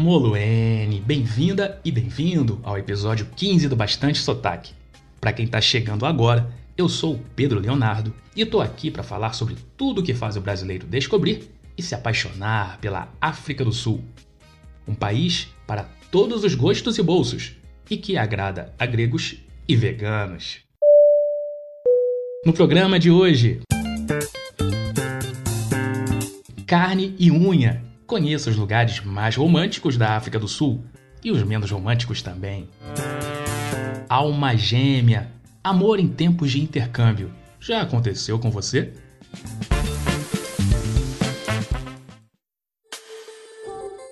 Moluene, bem-vinda e bem-vindo ao episódio 15 do Bastante Sotaque. Para quem está chegando agora, eu sou o Pedro Leonardo e estou aqui para falar sobre tudo o que faz o brasileiro descobrir e se apaixonar pela África do Sul. Um país para todos os gostos e bolsos e que agrada a gregos e veganos. No programa de hoje, carne e unha. Conheça os lugares mais românticos da África do Sul e os menos românticos também. Alma gêmea. Amor em tempos de intercâmbio. Já aconteceu com você?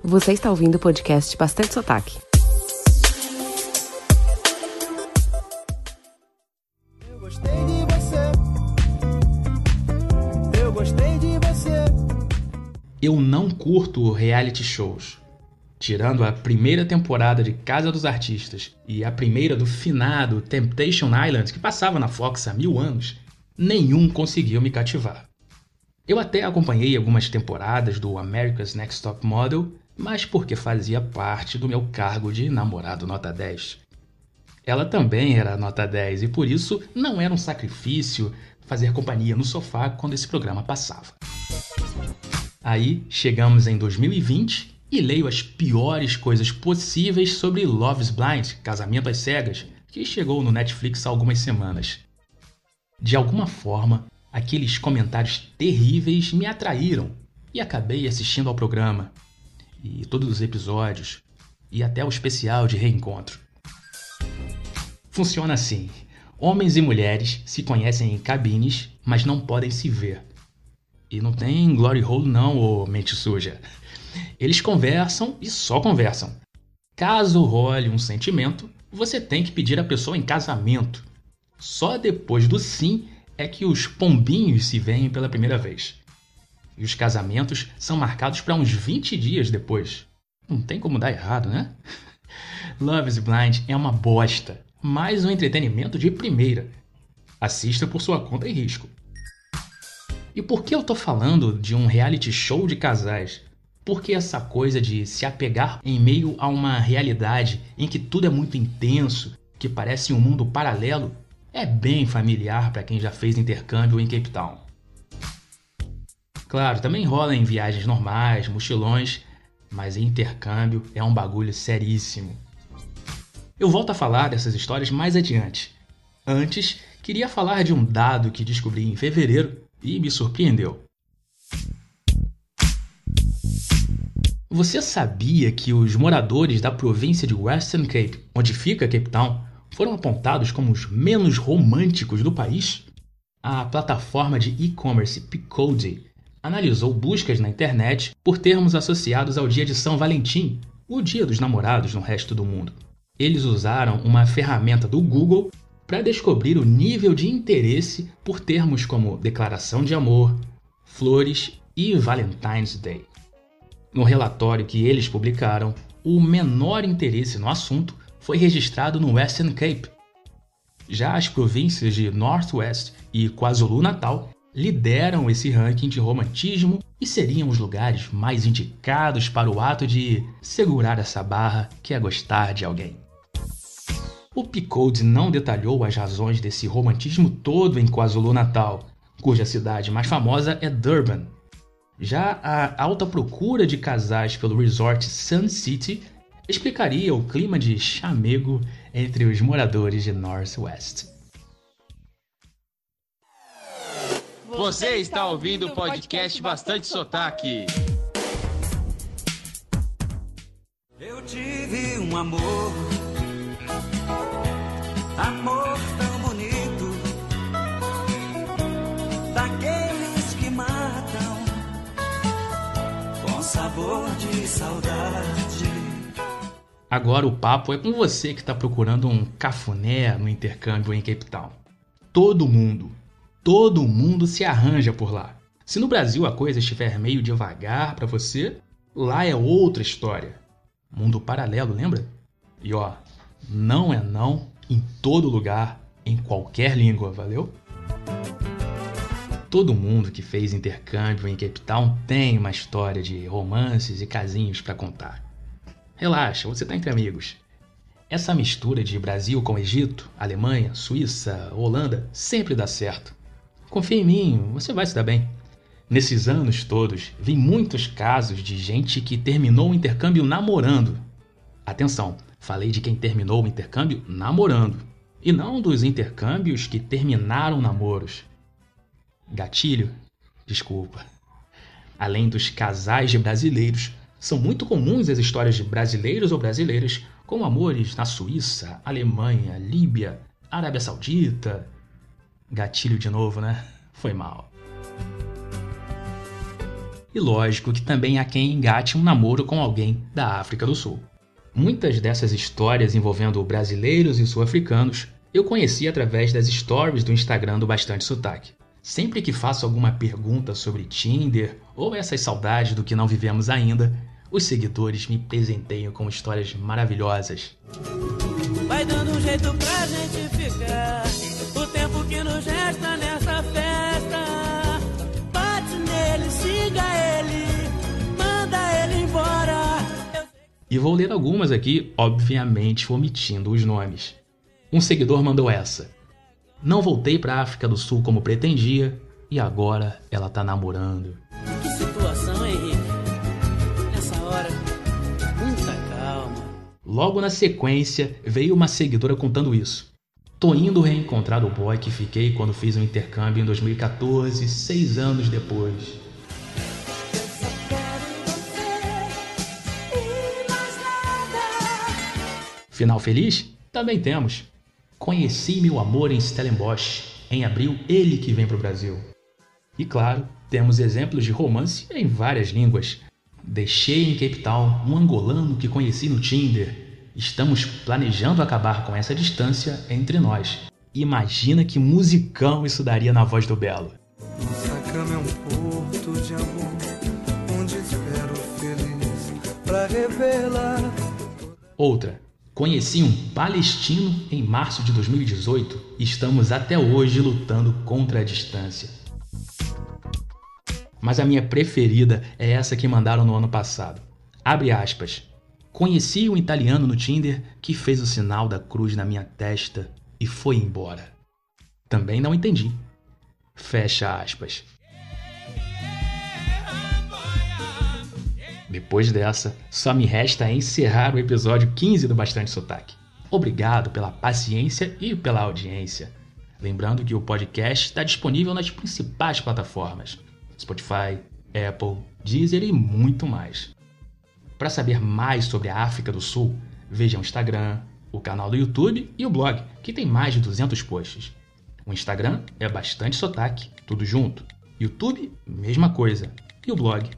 Você está ouvindo o podcast Bastante Sotaque. Eu não curto reality shows. Tirando a primeira temporada de Casa dos Artistas e a primeira do finado Temptation Island, que passava na Fox há mil anos, nenhum conseguiu me cativar. Eu até acompanhei algumas temporadas do America's Next Top Model, mas porque fazia parte do meu cargo de namorado nota 10. Ela também era nota 10 e por isso não era um sacrifício fazer companhia no sofá quando esse programa passava. Aí chegamos em 2020 e leio as piores coisas possíveis sobre Love's Blind, Casamento às Cegas, que chegou no Netflix há algumas semanas. De alguma forma, aqueles comentários terríveis me atraíram e acabei assistindo ao programa, e todos os episódios, e até o especial de reencontro. Funciona assim: homens e mulheres se conhecem em cabines, mas não podem se ver. E não tem glory hole não, ô mente suja. Eles conversam e só conversam. Caso role um sentimento, você tem que pedir a pessoa em casamento. Só depois do sim é que os pombinhos se veem pela primeira vez. E os casamentos são marcados para uns 20 dias depois. Não tem como dar errado, né? Love is Blind é uma bosta, mas um entretenimento de primeira. Assista por sua conta e risco. E por que eu tô falando de um reality show de casais? Porque essa coisa de se apegar em meio a uma realidade em que tudo é muito intenso, que parece um mundo paralelo, é bem familiar para quem já fez intercâmbio em Cape Town. Claro, também rola em viagens normais, mochilões, mas intercâmbio é um bagulho seríssimo. Eu volto a falar dessas histórias mais adiante. Antes, queria falar de um dado que descobri em fevereiro e me surpreendeu. Você sabia que os moradores da província de Western Cape, onde fica Cape Town, foram apontados como os menos românticos do país? A plataforma de e-commerce Peacody analisou buscas na internet por termos associados ao dia de São Valentim, o dia dos namorados no resto do mundo. Eles usaram uma ferramenta do Google para descobrir o nível de interesse por termos como declaração de amor, flores e Valentine's Day. No relatório que eles publicaram, o menor interesse no assunto foi registrado no Western Cape. Já as províncias de Northwest e KwaZulu-Natal lideram esse ranking de romantismo e seriam os lugares mais indicados para o ato de segurar essa barra que é gostar de alguém. O Picode não detalhou as razões desse romantismo todo em KwaZulu-Natal, cuja cidade mais famosa é Durban. Já a alta procura de casais pelo resort Sun City explicaria o clima de chamego entre os moradores de Northwest. Você está ouvindo o podcast Bastante Sotaque. Eu tive um amor. Amor Agora o papo é com você que está procurando um cafuné no intercâmbio em Cape Town. Todo mundo, todo mundo se arranja por lá. Se no Brasil a coisa estiver meio devagar para você, lá é outra história. Mundo paralelo, lembra? E ó, não é não em todo lugar, em qualquer língua, valeu? Todo mundo que fez intercâmbio em Cape Town tem uma história de romances e casinhos para contar. Relaxa, você tá entre amigos. Essa mistura de Brasil com Egito, Alemanha, Suíça, Holanda sempre dá certo. Confia em mim, você vai se dar bem. Nesses anos todos, vi muitos casos de gente que terminou o intercâmbio namorando. Atenção, falei de quem terminou o intercâmbio namorando, e não dos intercâmbios que terminaram namoros. Gatilho? Desculpa. Além dos casais de brasileiros, são muito comuns as histórias de brasileiros ou brasileiras com amores na Suíça, Alemanha, Líbia, Arábia Saudita. Gatilho de novo, né? Foi mal. E lógico que também há quem engate um namoro com alguém da África do Sul. Muitas dessas histórias envolvendo brasileiros e sul-africanos eu conheci através das stories do Instagram do Bastante Sotaque. Sempre que faço alguma pergunta sobre Tinder ou essas saudades do que não vivemos ainda, os seguidores me presenteiam com histórias maravilhosas. Vai dando um jeito pra gente ficar. O tempo que nos resta nessa festa. Bate nele, siga ele, manda ele embora. E vou ler algumas aqui, obviamente omitindo os nomes. Um seguidor mandou essa. Não voltei para África do Sul como pretendia e agora ela tá namorando. Que situação, Henrique? Nessa hora, muita calma. Logo na sequência, veio uma seguidora contando isso. Tô indo reencontrar o boy que fiquei quando fiz um intercâmbio em 2014, seis anos depois. Final feliz? Também temos. Conheci meu amor em Stellenbosch. Em abril, ele que vem para o Brasil. E claro, temos exemplos de romance em várias línguas. Deixei em Cape Town um angolano que conheci no Tinder. Estamos planejando acabar com essa distância entre nós. Imagina que musicão isso daria na voz do Belo. Nossa cama é um porto de amor, onde espero feliz pra revelar. Outra. Conheci um palestino em março de 2018 e estamos até hoje lutando contra a distância. Mas a minha preferida é essa que mandaram no ano passado. Abre aspas. Conheci um italiano no Tinder que fez o sinal da cruz na minha testa e foi embora. Também não entendi. Fecha aspas. Depois dessa, só me resta encerrar o episódio 15 do Bastante Sotaque. Obrigado pela paciência e pela audiência. Lembrando que o podcast está disponível nas principais plataformas: Spotify, Apple, Deezer e muito mais. Para saber mais sobre a África do Sul, veja o Instagram, o canal do YouTube e o blog, que tem mais de 200 posts. O Instagram é Bastante Sotaque, tudo junto. YouTube, mesma coisa. E o blog,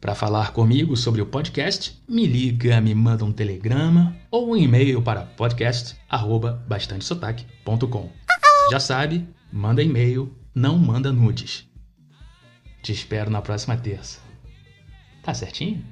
para falar comigo sobre o podcast, me liga, me manda um telegrama ou um e-mail para podcast@bastantesotaque.com. Já sabe, manda e-mail, não manda nudes. Te espero na próxima terça. Tá certinho?